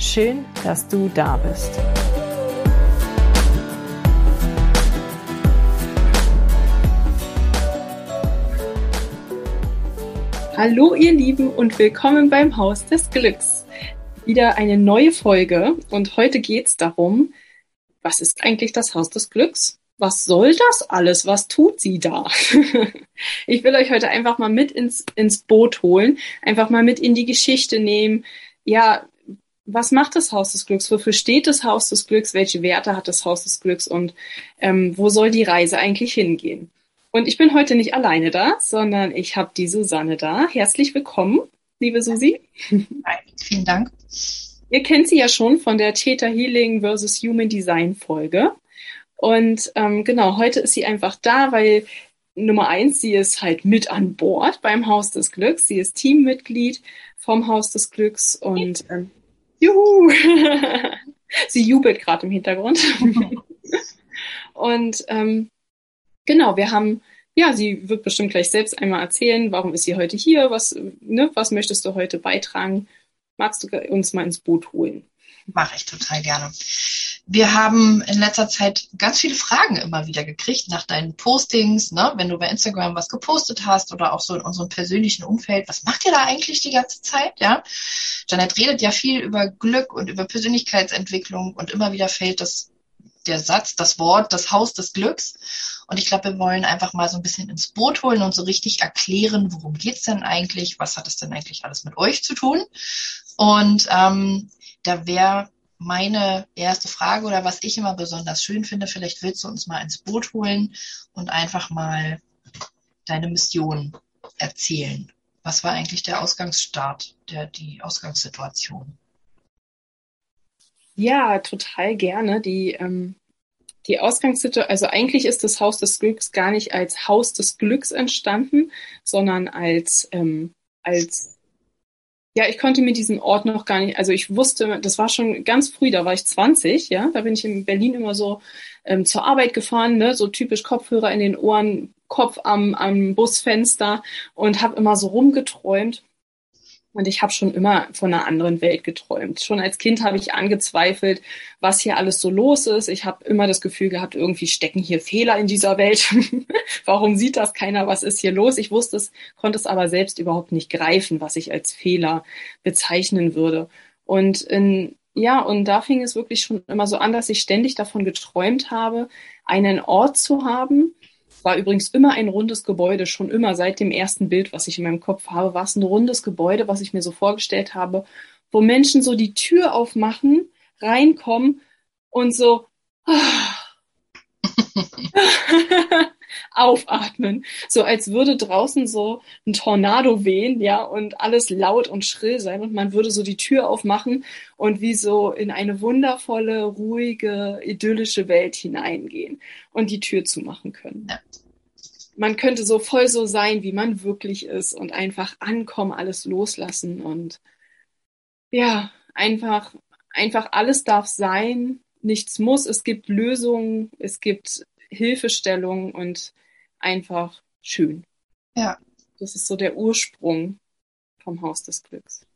Schön, dass du da bist. Hallo ihr Lieben und willkommen beim Haus des Glücks. Wieder eine neue Folge und heute geht es darum, was ist eigentlich das Haus des Glücks? Was soll das alles? Was tut sie da? ich will euch heute einfach mal mit ins, ins Boot holen, einfach mal mit in die Geschichte nehmen. Ja, was macht das Haus des Glücks? Wofür steht das Haus des Glücks? Welche Werte hat das Haus des Glücks? Und ähm, wo soll die Reise eigentlich hingehen? Und ich bin heute nicht alleine da, sondern ich habe die Susanne da. Herzlich willkommen, liebe Susi. Hi, vielen Dank. Ihr kennt sie ja schon von der Theta Healing versus Human Design Folge. Und ähm, genau, heute ist sie einfach da, weil Nummer eins, sie ist halt mit an Bord beim Haus des Glücks. Sie ist Teammitglied vom Haus des Glücks und ähm, Juhu! Sie jubelt gerade im Hintergrund. und ähm, genau, wir haben, ja, sie wird bestimmt gleich selbst einmal erzählen, warum ist sie heute hier, was, ne, was möchtest du heute beitragen? Magst du uns mal ins Boot holen? Mache ich total gerne. Wir haben in letzter Zeit ganz viele Fragen immer wieder gekriegt nach deinen Postings, ne? wenn du bei Instagram was gepostet hast oder auch so in unserem persönlichen Umfeld. Was macht ihr da eigentlich die ganze Zeit? Ja, Janet redet ja viel über Glück und über Persönlichkeitsentwicklung und immer wieder fällt das der Satz, das Wort, das Haus des Glücks. Und ich glaube, wir wollen einfach mal so ein bisschen ins Boot holen und so richtig erklären, worum geht's denn eigentlich, was hat es denn eigentlich alles mit euch zu tun. Und ähm, da wäre meine erste Frage oder was ich immer besonders schön finde, vielleicht willst du uns mal ins Boot holen und einfach mal deine Mission erzählen. Was war eigentlich der Ausgangsstart, der, die Ausgangssituation? Ja, total gerne. Die, ähm, die Ausgangssituation, also eigentlich ist das Haus des Glücks gar nicht als Haus des Glücks entstanden, sondern als, ähm, als ja, ich konnte mir diesen Ort noch gar nicht, also ich wusste, das war schon ganz früh, da war ich 20, ja, da bin ich in Berlin immer so ähm, zur Arbeit gefahren, ne, so typisch Kopfhörer in den Ohren, Kopf am, am Busfenster und habe immer so rumgeträumt. Und ich habe schon immer von einer anderen Welt geträumt. Schon als Kind habe ich angezweifelt, was hier alles so los ist. Ich habe immer das Gefühl gehabt, irgendwie stecken hier Fehler in dieser Welt. Warum sieht das keiner? Was ist hier los? Ich wusste es, konnte es aber selbst überhaupt nicht greifen, was ich als Fehler bezeichnen würde. Und in, ja, und da fing es wirklich schon immer so an, dass ich ständig davon geträumt habe, einen Ort zu haben, war übrigens immer ein rundes Gebäude, schon immer seit dem ersten Bild, was ich in meinem Kopf habe, war es ein rundes Gebäude, was ich mir so vorgestellt habe, wo Menschen so die Tür aufmachen, reinkommen und so aufatmen, so als würde draußen so ein Tornado wehen, ja, und alles laut und schrill sein und man würde so die Tür aufmachen und wie so in eine wundervolle, ruhige, idyllische Welt hineingehen und die Tür zumachen können. Ja. Man könnte so voll so sein, wie man wirklich ist und einfach ankommen, alles loslassen und ja, einfach, einfach alles darf sein, nichts muss, es gibt Lösungen, es gibt Hilfestellung und einfach schön. Ja. Das ist so der Ursprung vom Haus des Glücks.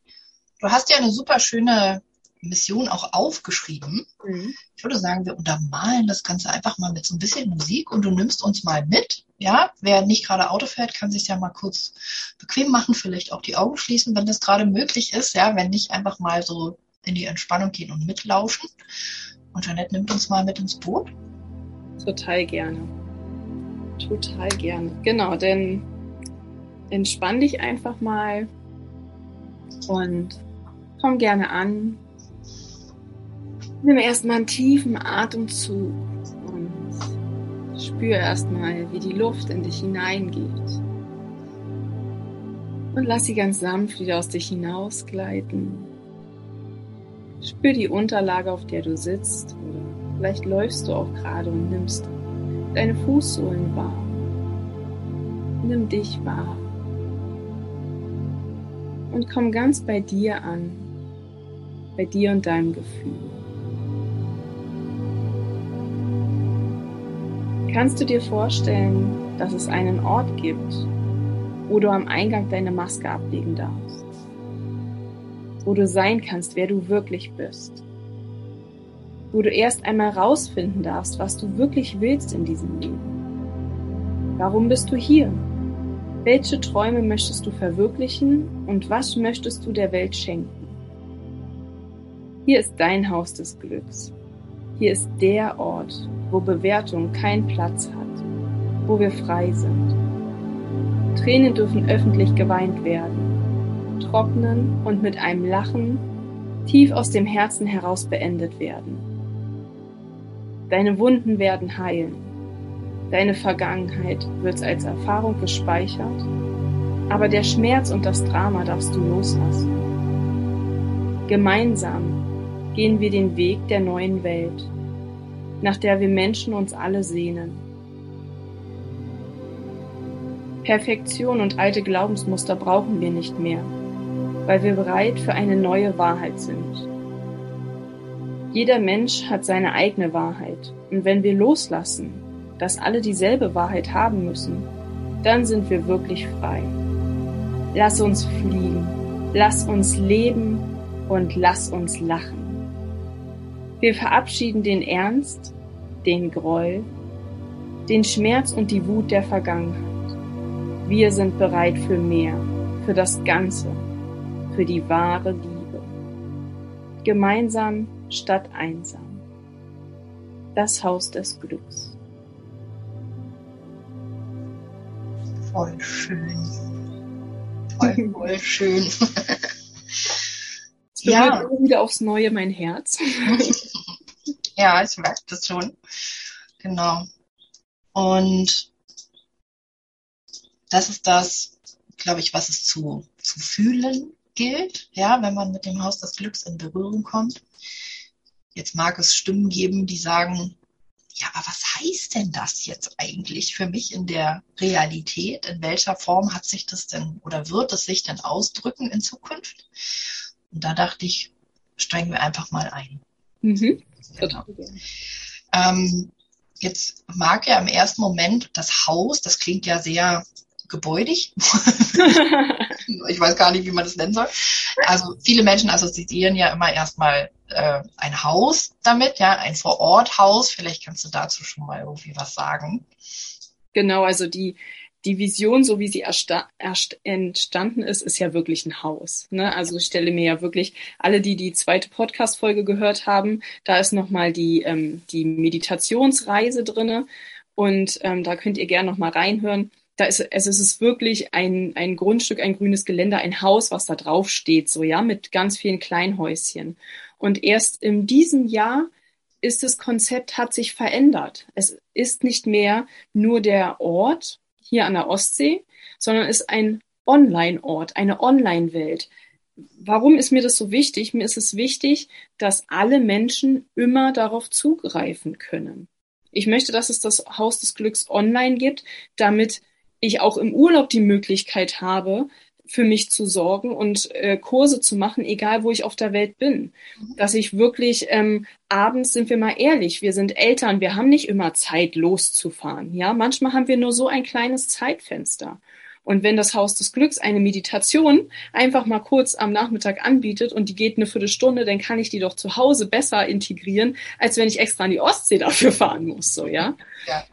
Du hast ja eine super schöne Mission auch aufgeschrieben. Mhm. Ich würde sagen, wir untermalen das Ganze einfach mal mit so ein bisschen Musik und du nimmst uns mal mit. Ja, wer nicht gerade Auto fährt, kann sich ja mal kurz bequem machen, vielleicht auch die Augen schließen, wenn das gerade möglich ist. Ja, wenn nicht, einfach mal so in die Entspannung gehen und mitlaufen. Und Jeanette nimmt uns mal mit ins Boot. Total gerne. Total gerne. Genau, denn entspann dich einfach mal und komm gerne an. Nimm erstmal einen tiefen Atemzug und spür erstmal, wie die Luft in dich hineingeht. Und lass sie ganz sanft wieder aus dich hinausgleiten. Spür die Unterlage, auf der du sitzt, oder vielleicht läufst du auch gerade und nimmst deine Fußsohlen wahr. Nimm dich wahr. Und komm ganz bei dir an, bei dir und deinem Gefühl. Kannst du dir vorstellen, dass es einen Ort gibt, wo du am Eingang deine Maske ablegen darfst? Wo du sein kannst, wer du wirklich bist? Wo du erst einmal rausfinden darfst, was du wirklich willst in diesem Leben? Warum bist du hier? Welche Träume möchtest du verwirklichen und was möchtest du der Welt schenken? Hier ist dein Haus des Glücks. Hier ist der Ort, wo Bewertung keinen Platz hat, wo wir frei sind. Tränen dürfen öffentlich geweint werden, trocknen und mit einem Lachen tief aus dem Herzen heraus beendet werden. Deine Wunden werden heilen, deine Vergangenheit wird als Erfahrung gespeichert, aber der Schmerz und das Drama darfst du loslassen. Gemeinsam gehen wir den Weg der neuen Welt nach der wir Menschen uns alle sehnen. Perfektion und alte Glaubensmuster brauchen wir nicht mehr, weil wir bereit für eine neue Wahrheit sind. Jeder Mensch hat seine eigene Wahrheit und wenn wir loslassen, dass alle dieselbe Wahrheit haben müssen, dann sind wir wirklich frei. Lass uns fliegen, lass uns leben und lass uns lachen. Wir verabschieden den Ernst den Groll, den Schmerz und die Wut der Vergangenheit. Wir sind bereit für mehr, für das Ganze, für die wahre Liebe. Gemeinsam statt einsam. Das Haus des Glücks. Voll schön. Voll, voll schön. ja. wieder aufs Neue mein Herz. Ja, ich merke das schon. Genau. Und das ist das, glaube ich, was es zu, zu fühlen gilt, ja, wenn man mit dem Haus des Glücks in Berührung kommt. Jetzt mag es Stimmen geben, die sagen, ja, aber was heißt denn das jetzt eigentlich für mich in der Realität? In welcher Form hat sich das denn oder wird es sich denn ausdrücken in Zukunft? Und da dachte ich, steigen wir einfach mal ein. Mhm. Genau. Ähm, jetzt mag ja im ersten Moment das Haus, das klingt ja sehr gebäudig. ich weiß gar nicht, wie man das nennen soll. Also viele Menschen assoziieren ja immer erstmal äh, ein Haus damit, ja, ein Vororthaus. Vielleicht kannst du dazu schon mal irgendwie was sagen. Genau, also die, die Vision, so wie sie entstanden ist, ist ja wirklich ein Haus. Ne? Also ich stelle mir ja wirklich alle, die die zweite Podcast-Folge gehört haben, da ist nochmal die, ähm, die Meditationsreise drinne und ähm, da könnt ihr gerne nochmal reinhören. Da ist, also es ist wirklich ein, ein Grundstück, ein grünes Geländer, ein Haus, was da drauf steht, so ja, mit ganz vielen Kleinhäuschen. Und erst in diesem Jahr ist das Konzept, hat sich verändert. Es ist nicht mehr nur der Ort, hier an der Ostsee, sondern ist ein Online-Ort, eine Online-Welt. Warum ist mir das so wichtig? Mir ist es wichtig, dass alle Menschen immer darauf zugreifen können. Ich möchte, dass es das Haus des Glücks online gibt, damit ich auch im Urlaub die Möglichkeit habe, für mich zu sorgen und äh, Kurse zu machen, egal wo ich auf der Welt bin. Mhm. Dass ich wirklich ähm, abends sind wir mal ehrlich, wir sind Eltern, wir haben nicht immer Zeit loszufahren. Ja, manchmal haben wir nur so ein kleines Zeitfenster. Und wenn das Haus des Glücks eine Meditation einfach mal kurz am Nachmittag anbietet und die geht eine Viertelstunde, dann kann ich die doch zu Hause besser integrieren, als wenn ich extra an die Ostsee dafür fahren muss, so, ja? Ja.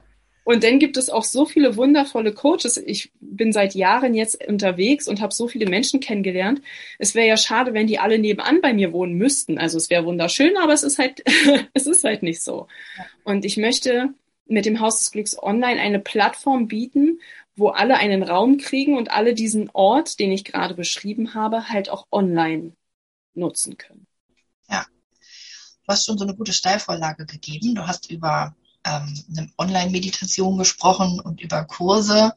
Und dann gibt es auch so viele wundervolle Coaches. Ich bin seit Jahren jetzt unterwegs und habe so viele Menschen kennengelernt. Es wäre ja schade, wenn die alle nebenan bei mir wohnen müssten. Also es wäre wunderschön, aber es ist halt, es ist halt nicht so. Und ich möchte mit dem Haus des Glücks Online eine Plattform bieten, wo alle einen Raum kriegen und alle diesen Ort, den ich gerade beschrieben habe, halt auch online nutzen können. Ja. Du hast schon so eine gute Steilvorlage gegeben. Du hast über ähm, eine Online-Meditation gesprochen und über Kurse.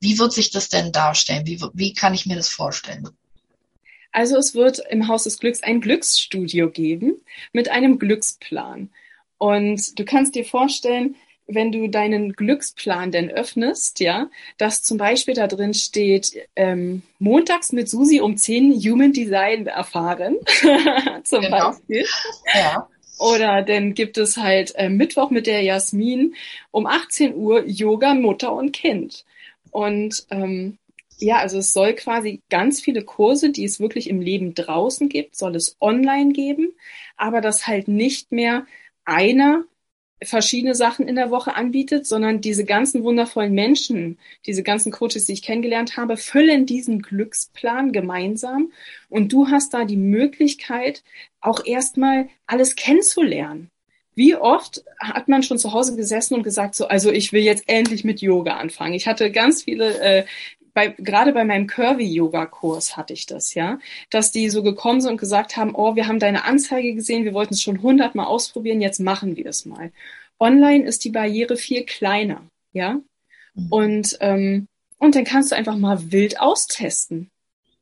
Wie wird sich das denn darstellen? Wie, wie kann ich mir das vorstellen? Also es wird im Haus des Glücks ein Glücksstudio geben mit einem Glücksplan. Und du kannst dir vorstellen, wenn du deinen Glücksplan denn öffnest, ja, dass zum Beispiel da drin steht, ähm, montags mit Susi um 10 Human Design erfahren, zum genau. Beispiel. Ja. Oder dann gibt es halt äh, Mittwoch mit der Jasmin um 18 Uhr Yoga Mutter und Kind. Und ähm, ja, also es soll quasi ganz viele Kurse, die es wirklich im Leben draußen gibt, soll es online geben, aber das halt nicht mehr einer verschiedene Sachen in der Woche anbietet, sondern diese ganzen wundervollen Menschen, diese ganzen Coaches, die ich kennengelernt habe, füllen diesen Glücksplan gemeinsam und du hast da die Möglichkeit, auch erstmal alles kennenzulernen. Wie oft hat man schon zu Hause gesessen und gesagt, so, also ich will jetzt endlich mit Yoga anfangen. Ich hatte ganz viele äh, bei, gerade bei meinem Curvy-Yoga-Kurs hatte ich das, ja, dass die so gekommen sind und gesagt haben, oh, wir haben deine Anzeige gesehen, wir wollten es schon hundertmal ausprobieren, jetzt machen wir es mal. Online ist die Barriere viel kleiner, ja, mhm. und, ähm, und dann kannst du einfach mal wild austesten.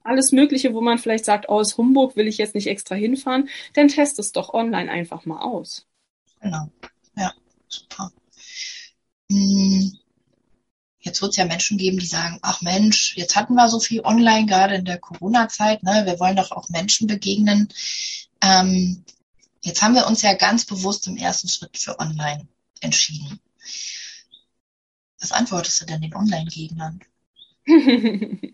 Alles Mögliche, wo man vielleicht sagt, oh, aus Humburg will ich jetzt nicht extra hinfahren, dann test es doch online einfach mal aus. Genau, ja, super. Hm Jetzt wird es ja Menschen geben, die sagen, ach Mensch, jetzt hatten wir so viel online, gerade in der Corona-Zeit, ne? wir wollen doch auch Menschen begegnen. Ähm, jetzt haben wir uns ja ganz bewusst im ersten Schritt für online entschieden. Was antwortest du denn den Online-Gegnern?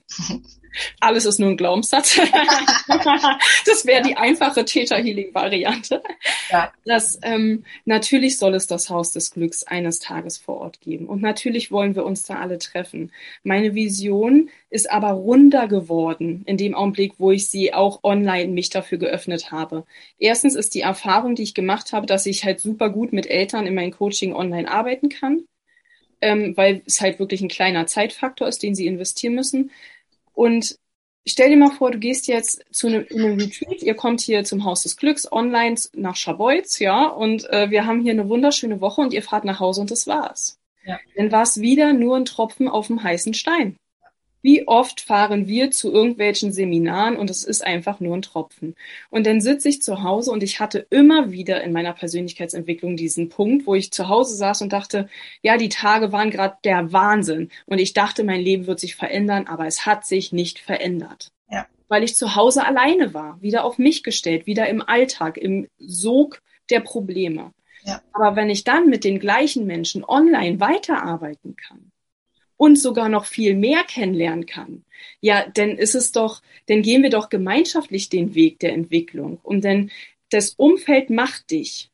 Alles ist nur ein Glaubenssatz. das wäre die einfache Theta-Healing-Variante. Ja. Das, ähm, natürlich soll es das Haus des Glücks eines Tages vor Ort geben. Und natürlich wollen wir uns da alle treffen. Meine Vision ist aber runder geworden in dem Augenblick, wo ich sie auch online mich dafür geöffnet habe. Erstens ist die Erfahrung, die ich gemacht habe, dass ich halt super gut mit Eltern in meinem Coaching online arbeiten kann ähm, weil es halt wirklich ein kleiner Zeitfaktor ist, den sie investieren müssen. Und stell dir mal vor, du gehst jetzt zu einem, einem Retreat, ihr kommt hier zum Haus des Glücks online nach Schabolz, ja, und äh, wir haben hier eine wunderschöne Woche und ihr fahrt nach Hause und das war's. Ja. Dann war es wieder nur ein Tropfen auf dem heißen Stein. Wie oft fahren wir zu irgendwelchen Seminaren und es ist einfach nur ein Tropfen. Und dann sitze ich zu Hause und ich hatte immer wieder in meiner Persönlichkeitsentwicklung diesen Punkt, wo ich zu Hause saß und dachte, ja, die Tage waren gerade der Wahnsinn. Und ich dachte, mein Leben wird sich verändern, aber es hat sich nicht verändert. Ja. Weil ich zu Hause alleine war, wieder auf mich gestellt, wieder im Alltag, im Sog der Probleme. Ja. Aber wenn ich dann mit den gleichen Menschen online weiterarbeiten kann, und sogar noch viel mehr kennenlernen kann, ja, dann ist es doch, dann gehen wir doch gemeinschaftlich den Weg der Entwicklung. Und denn das Umfeld macht dich.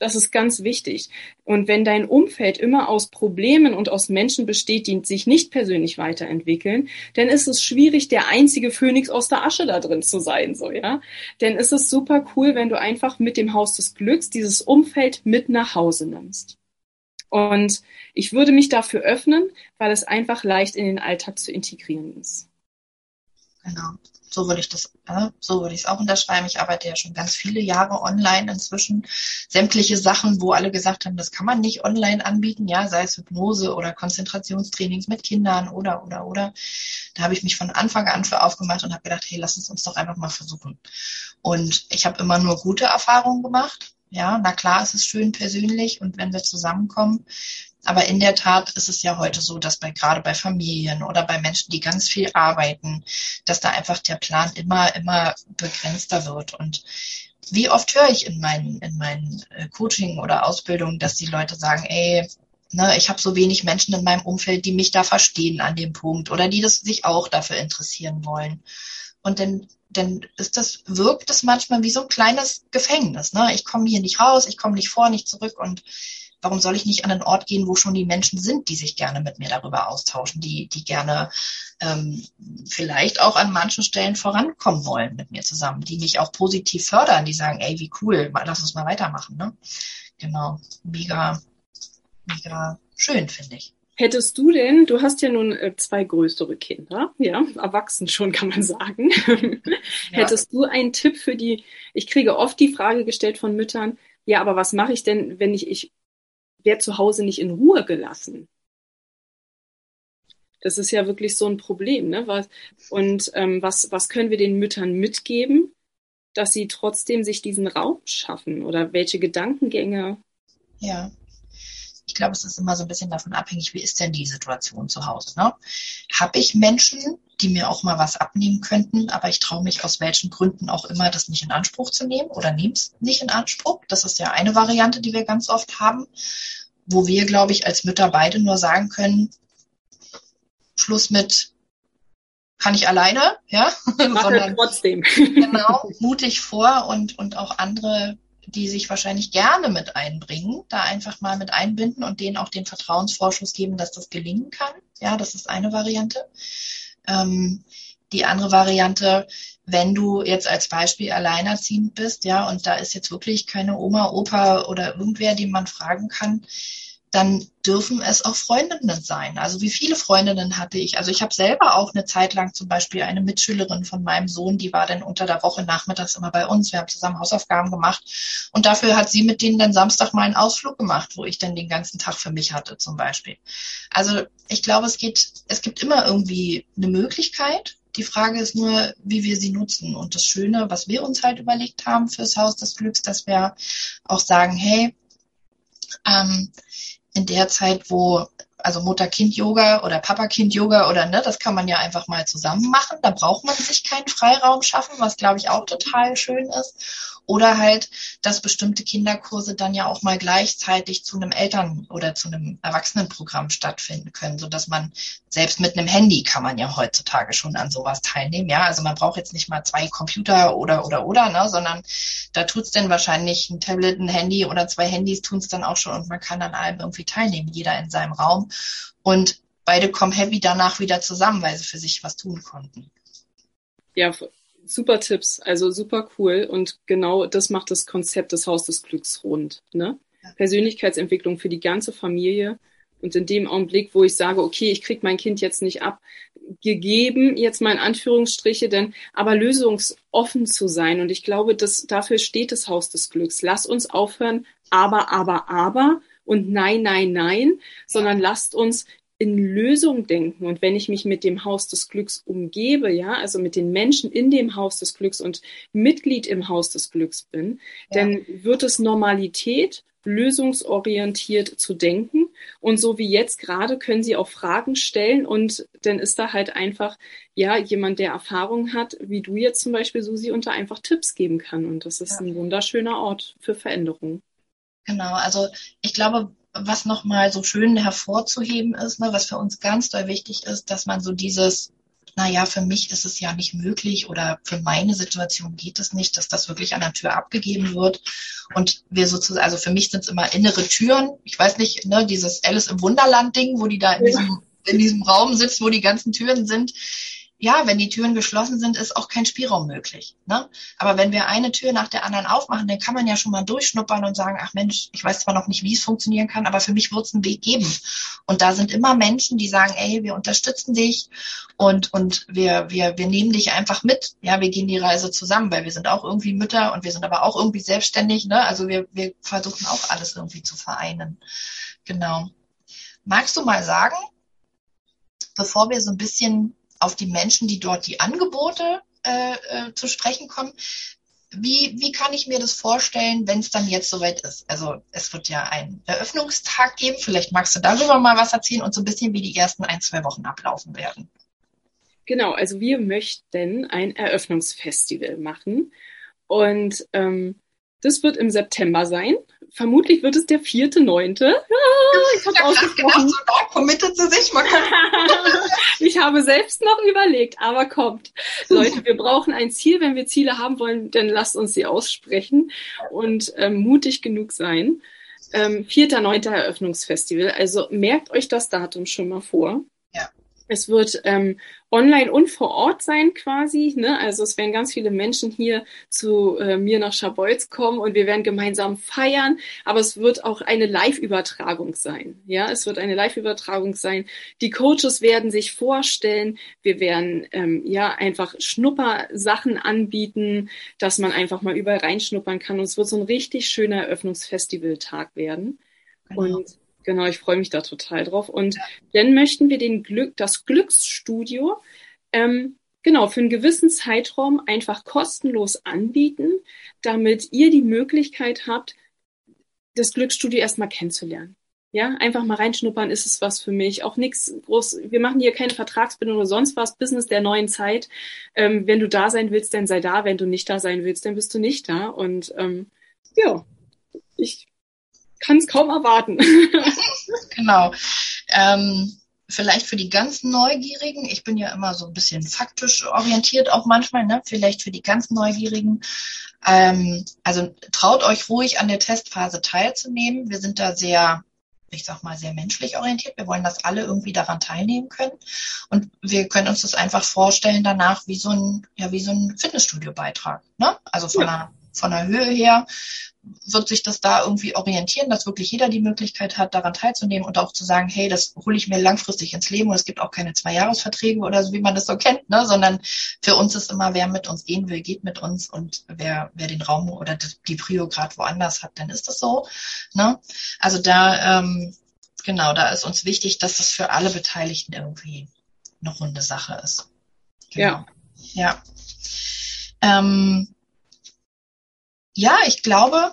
Das ist ganz wichtig. Und wenn dein Umfeld immer aus Problemen und aus Menschen besteht, die sich nicht persönlich weiterentwickeln, dann ist es schwierig, der einzige Phönix aus der Asche da drin zu sein, so, ja. Denn ist es super cool, wenn du einfach mit dem Haus des Glücks dieses Umfeld mit nach Hause nimmst. Und ich würde mich dafür öffnen, weil es einfach leicht in den Alltag zu integrieren ist. Genau. So würde ich das, äh, so würde ich es auch unterschreiben. Ich arbeite ja schon ganz viele Jahre online inzwischen. Sämtliche Sachen, wo alle gesagt haben, das kann man nicht online anbieten, ja, sei es Hypnose oder Konzentrationstrainings mit Kindern oder, oder, oder. Da habe ich mich von Anfang an für aufgemacht und habe gedacht, hey, lass uns uns doch einfach mal versuchen. Und ich habe immer nur gute Erfahrungen gemacht. Ja, na klar, es ist schön persönlich und wenn wir zusammenkommen. Aber in der Tat ist es ja heute so, dass bei, gerade bei Familien oder bei Menschen, die ganz viel arbeiten, dass da einfach der Plan immer, immer begrenzter wird. Und wie oft höre ich in meinen, in meinen äh, Coaching oder Ausbildungen, dass die Leute sagen, ey, ne, ich habe so wenig Menschen in meinem Umfeld, die mich da verstehen an dem Punkt oder die das sich auch dafür interessieren wollen. Und dann dann ist das, wirkt es manchmal wie so ein kleines Gefängnis. Ne? Ich komme hier nicht raus, ich komme nicht vor, nicht zurück und warum soll ich nicht an einen Ort gehen, wo schon die Menschen sind, die sich gerne mit mir darüber austauschen, die, die gerne ähm, vielleicht auch an manchen Stellen vorankommen wollen mit mir zusammen, die mich auch positiv fördern, die sagen, ey, wie cool, lass uns mal weitermachen. Ne? Genau, mega, mega schön, finde ich. Hättest du denn, du hast ja nun äh, zwei größere Kinder, ja, erwachsen schon kann man sagen. Ja. Hättest du einen Tipp für die, ich kriege oft die Frage gestellt von Müttern, ja, aber was mache ich denn, wenn ich, ich werde zu Hause nicht in Ruhe gelassen? Das ist ja wirklich so ein Problem. Ne? Was, und ähm, was, was können wir den Müttern mitgeben, dass sie trotzdem sich diesen Raum schaffen? Oder welche Gedankengänge? Ja. Ich glaube, es ist immer so ein bisschen davon abhängig, wie ist denn die Situation zu Hause. Ne? Habe ich Menschen, die mir auch mal was abnehmen könnten, aber ich traue mich aus welchen Gründen auch immer, das nicht in Anspruch zu nehmen oder nehme es nicht in Anspruch. Das ist ja eine Variante, die wir ganz oft haben, wo wir, glaube ich, als Mütter beide nur sagen können, Schluss mit kann ich alleine, ja, sondern trotzdem. genau, mutig vor und, und auch andere, die sich wahrscheinlich gerne mit einbringen, da einfach mal mit einbinden und denen auch den Vertrauensvorschuss geben, dass das gelingen kann. Ja, das ist eine Variante. Ähm, die andere Variante, wenn du jetzt als Beispiel alleinerziehend bist, ja, und da ist jetzt wirklich keine Oma, Opa oder irgendwer, den man fragen kann, dann dürfen es auch Freundinnen sein. Also wie viele Freundinnen hatte ich? Also ich habe selber auch eine Zeit lang zum Beispiel eine Mitschülerin von meinem Sohn, die war dann unter der Woche nachmittags immer bei uns. Wir haben zusammen Hausaufgaben gemacht und dafür hat sie mit denen dann Samstag mal einen Ausflug gemacht, wo ich dann den ganzen Tag für mich hatte zum Beispiel. Also ich glaube, es geht, es gibt immer irgendwie eine Möglichkeit. Die Frage ist nur, wie wir sie nutzen. Und das Schöne, was wir uns halt überlegt haben fürs Haus des Glücks, dass wir auch sagen, hey, ähm, in der Zeit, wo also Mutter-Kind-Yoga oder Papa-Kind-Yoga oder ne, das kann man ja einfach mal zusammen machen. Da braucht man sich keinen Freiraum schaffen, was glaube ich auch total schön ist. Oder halt, dass bestimmte Kinderkurse dann ja auch mal gleichzeitig zu einem Eltern- oder zu einem Erwachsenenprogramm stattfinden können, so dass man selbst mit einem Handy kann man ja heutzutage schon an sowas teilnehmen. Ja, also man braucht jetzt nicht mal zwei Computer oder oder oder, ne, sondern da tut's denn wahrscheinlich ein Tablet, ein Handy oder zwei Handys tun's dann auch schon und man kann an allem irgendwie teilnehmen, jeder in seinem Raum und beide kommen happy danach wieder zusammen, weil sie für sich was tun konnten. Ja, super Tipps, also super cool. Und genau das macht das Konzept des Haus des Glücks rund. Ne? Ja. Persönlichkeitsentwicklung für die ganze Familie. Und in dem Augenblick, wo ich sage, okay, ich kriege mein Kind jetzt nicht abgegeben, jetzt mal in Anführungsstriche, denn aber lösungsoffen zu sein. Und ich glaube, dass dafür steht das Haus des Glücks. Lass uns aufhören, aber, aber, aber und nein, nein, nein, sondern lasst uns in Lösung denken. Und wenn ich mich mit dem Haus des Glücks umgebe, ja, also mit den Menschen in dem Haus des Glücks und Mitglied im Haus des Glücks bin, ja. dann wird es Normalität, lösungsorientiert zu denken. Und so wie jetzt gerade können Sie auch Fragen stellen und dann ist da halt einfach, ja, jemand, der Erfahrung hat, wie du jetzt zum Beispiel, Susi, und da einfach Tipps geben kann. Und das ist ja. ein wunderschöner Ort für Veränderung. Genau, also ich glaube, was nochmal so schön hervorzuheben ist, ne, was für uns ganz doll wichtig ist, dass man so dieses, naja, für mich ist es ja nicht möglich oder für meine Situation geht es nicht, dass das wirklich an der Tür abgegeben wird. Und wir sozusagen, also für mich sind es immer innere Türen. Ich weiß nicht, ne, dieses Alice im Wunderland-Ding, wo die da in diesem, in diesem Raum sitzt, wo die ganzen Türen sind ja, wenn die Türen geschlossen sind, ist auch kein Spielraum möglich. Ne? Aber wenn wir eine Tür nach der anderen aufmachen, dann kann man ja schon mal durchschnuppern und sagen, ach Mensch, ich weiß zwar noch nicht, wie es funktionieren kann, aber für mich wird es einen Weg geben. Und da sind immer Menschen, die sagen, ey, wir unterstützen dich und, und wir, wir, wir nehmen dich einfach mit. Ja, wir gehen die Reise zusammen, weil wir sind auch irgendwie Mütter und wir sind aber auch irgendwie selbstständig. Ne? Also wir, wir versuchen auch alles irgendwie zu vereinen. Genau. Magst du mal sagen, bevor wir so ein bisschen auf die Menschen, die dort die Angebote äh, äh, zu sprechen kommen. Wie, wie kann ich mir das vorstellen, wenn es dann jetzt soweit ist? Also es wird ja einen Eröffnungstag geben. Vielleicht magst du darüber mal was erzählen und so ein bisschen, wie die ersten ein, zwei Wochen ablaufen werden. Genau, also wir möchten ein Eröffnungsfestival machen. Und ähm, das wird im September sein. Vermutlich wird es der vierte, neunte. Ja, ich habe ausgesprochen. Committed zu sich. Mal ich habe selbst noch überlegt, aber kommt. Leute, wir brauchen ein Ziel. Wenn wir Ziele haben wollen, dann lasst uns sie aussprechen und ähm, mutig genug sein. Ähm, vierter, neunter Eröffnungsfestival. Also merkt euch das Datum schon mal vor. Es wird ähm, online und vor Ort sein quasi. Ne? Also es werden ganz viele Menschen hier zu äh, mir nach Scharbeutz kommen und wir werden gemeinsam feiern. Aber es wird auch eine Live-Übertragung sein. Ja, es wird eine Live-Übertragung sein. Die Coaches werden sich vorstellen. Wir werden ähm, ja einfach Schnuppersachen anbieten, dass man einfach mal überall reinschnuppern kann. Und es wird so ein richtig schöner Eröffnungsfestivaltag werden. Genau. Und Genau, ich freue mich da total drauf. Und ja. dann möchten wir den Glück, das Glücksstudio ähm, genau für einen gewissen Zeitraum einfach kostenlos anbieten, damit ihr die Möglichkeit habt, das Glücksstudio erstmal kennenzulernen. Ja, einfach mal reinschnuppern, ist es was für mich. Auch nichts groß. Wir machen hier keine Vertragsbindung oder sonst was. Business der neuen Zeit. Ähm, wenn du da sein willst, dann sei da. Wenn du nicht da sein willst, dann bist du nicht da. Und ähm, ja, ich kann es kaum erwarten. genau. Ähm, vielleicht für die ganz Neugierigen, ich bin ja immer so ein bisschen faktisch orientiert auch manchmal, ne? vielleicht für die ganz Neugierigen. Ähm, also traut euch ruhig an der Testphase teilzunehmen. Wir sind da sehr ich sag mal, sehr menschlich orientiert. Wir wollen, dass alle irgendwie daran teilnehmen können. Und wir können uns das einfach vorstellen danach wie so ein, ja, wie so ein Fitnessstudio-Beitrag. Ne? Also von ja. einer von der Höhe her wird sich das da irgendwie orientieren, dass wirklich jeder die Möglichkeit hat, daran teilzunehmen und auch zu sagen, hey, das hole ich mir langfristig ins Leben und es gibt auch keine Zwei-Jahres-Verträge oder so, wie man das so kennt, ne? sondern für uns ist immer, wer mit uns gehen will, geht mit uns und wer, wer den Raum oder die Prio gerade woanders hat, dann ist das so. Ne? Also da, ähm, genau, da ist uns wichtig, dass das für alle Beteiligten irgendwie eine runde Sache ist. Genau. Ja. Ja. Ähm, ja, ich glaube,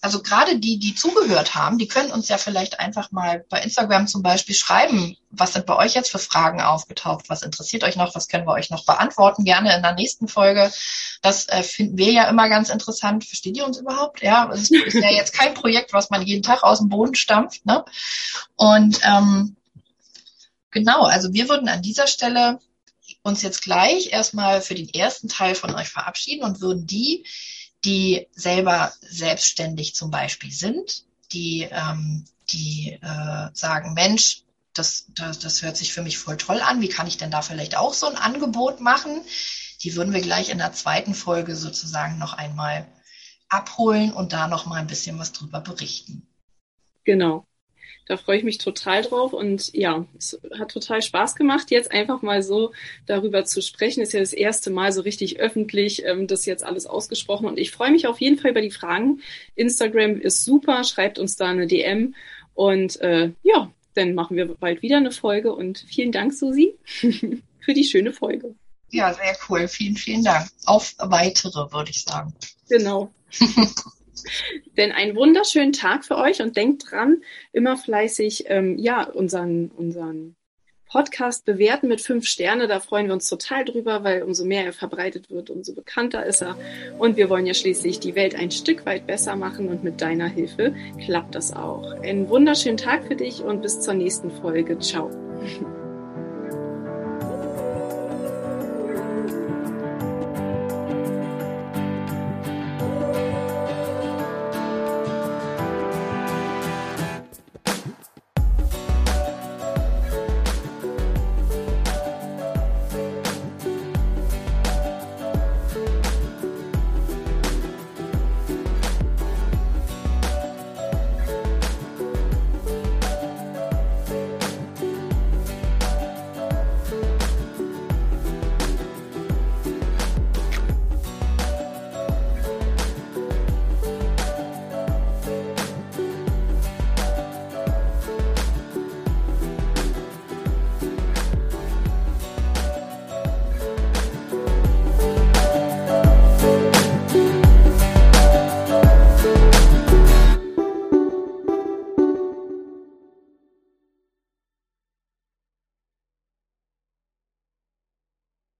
also gerade die, die zugehört haben, die können uns ja vielleicht einfach mal bei Instagram zum Beispiel schreiben, was sind bei euch jetzt für Fragen aufgetaucht, was interessiert euch noch, was können wir euch noch beantworten, gerne in der nächsten Folge. Das äh, finden wir ja immer ganz interessant. Versteht ihr uns überhaupt? Ja, es ist ja jetzt kein Projekt, was man jeden Tag aus dem Boden stampft. Ne? Und ähm, genau, also wir würden an dieser Stelle uns jetzt gleich erstmal für den ersten Teil von euch verabschieden und würden die, die selber selbstständig zum Beispiel sind, die, ähm, die äh, sagen, Mensch, das, das, das hört sich für mich voll toll an, wie kann ich denn da vielleicht auch so ein Angebot machen? Die würden wir gleich in der zweiten Folge sozusagen noch einmal abholen und da noch mal ein bisschen was drüber berichten. Genau. Da freue ich mich total drauf und ja, es hat total Spaß gemacht, jetzt einfach mal so darüber zu sprechen. Ist ja das erste Mal so richtig öffentlich, ähm, das jetzt alles ausgesprochen und ich freue mich auf jeden Fall über die Fragen. Instagram ist super, schreibt uns da eine DM und äh, ja, dann machen wir bald wieder eine Folge und vielen Dank, Susi, für die schöne Folge. Ja, sehr cool. Vielen, vielen Dank. Auf weitere, würde ich sagen. Genau. Denn einen wunderschönen Tag für euch und denkt dran, immer fleißig ähm, ja, unseren, unseren Podcast bewerten mit fünf Sterne. Da freuen wir uns total drüber, weil umso mehr er verbreitet wird, umso bekannter ist er. Und wir wollen ja schließlich die Welt ein Stück weit besser machen und mit deiner Hilfe klappt das auch. Einen wunderschönen Tag für dich und bis zur nächsten Folge. Ciao.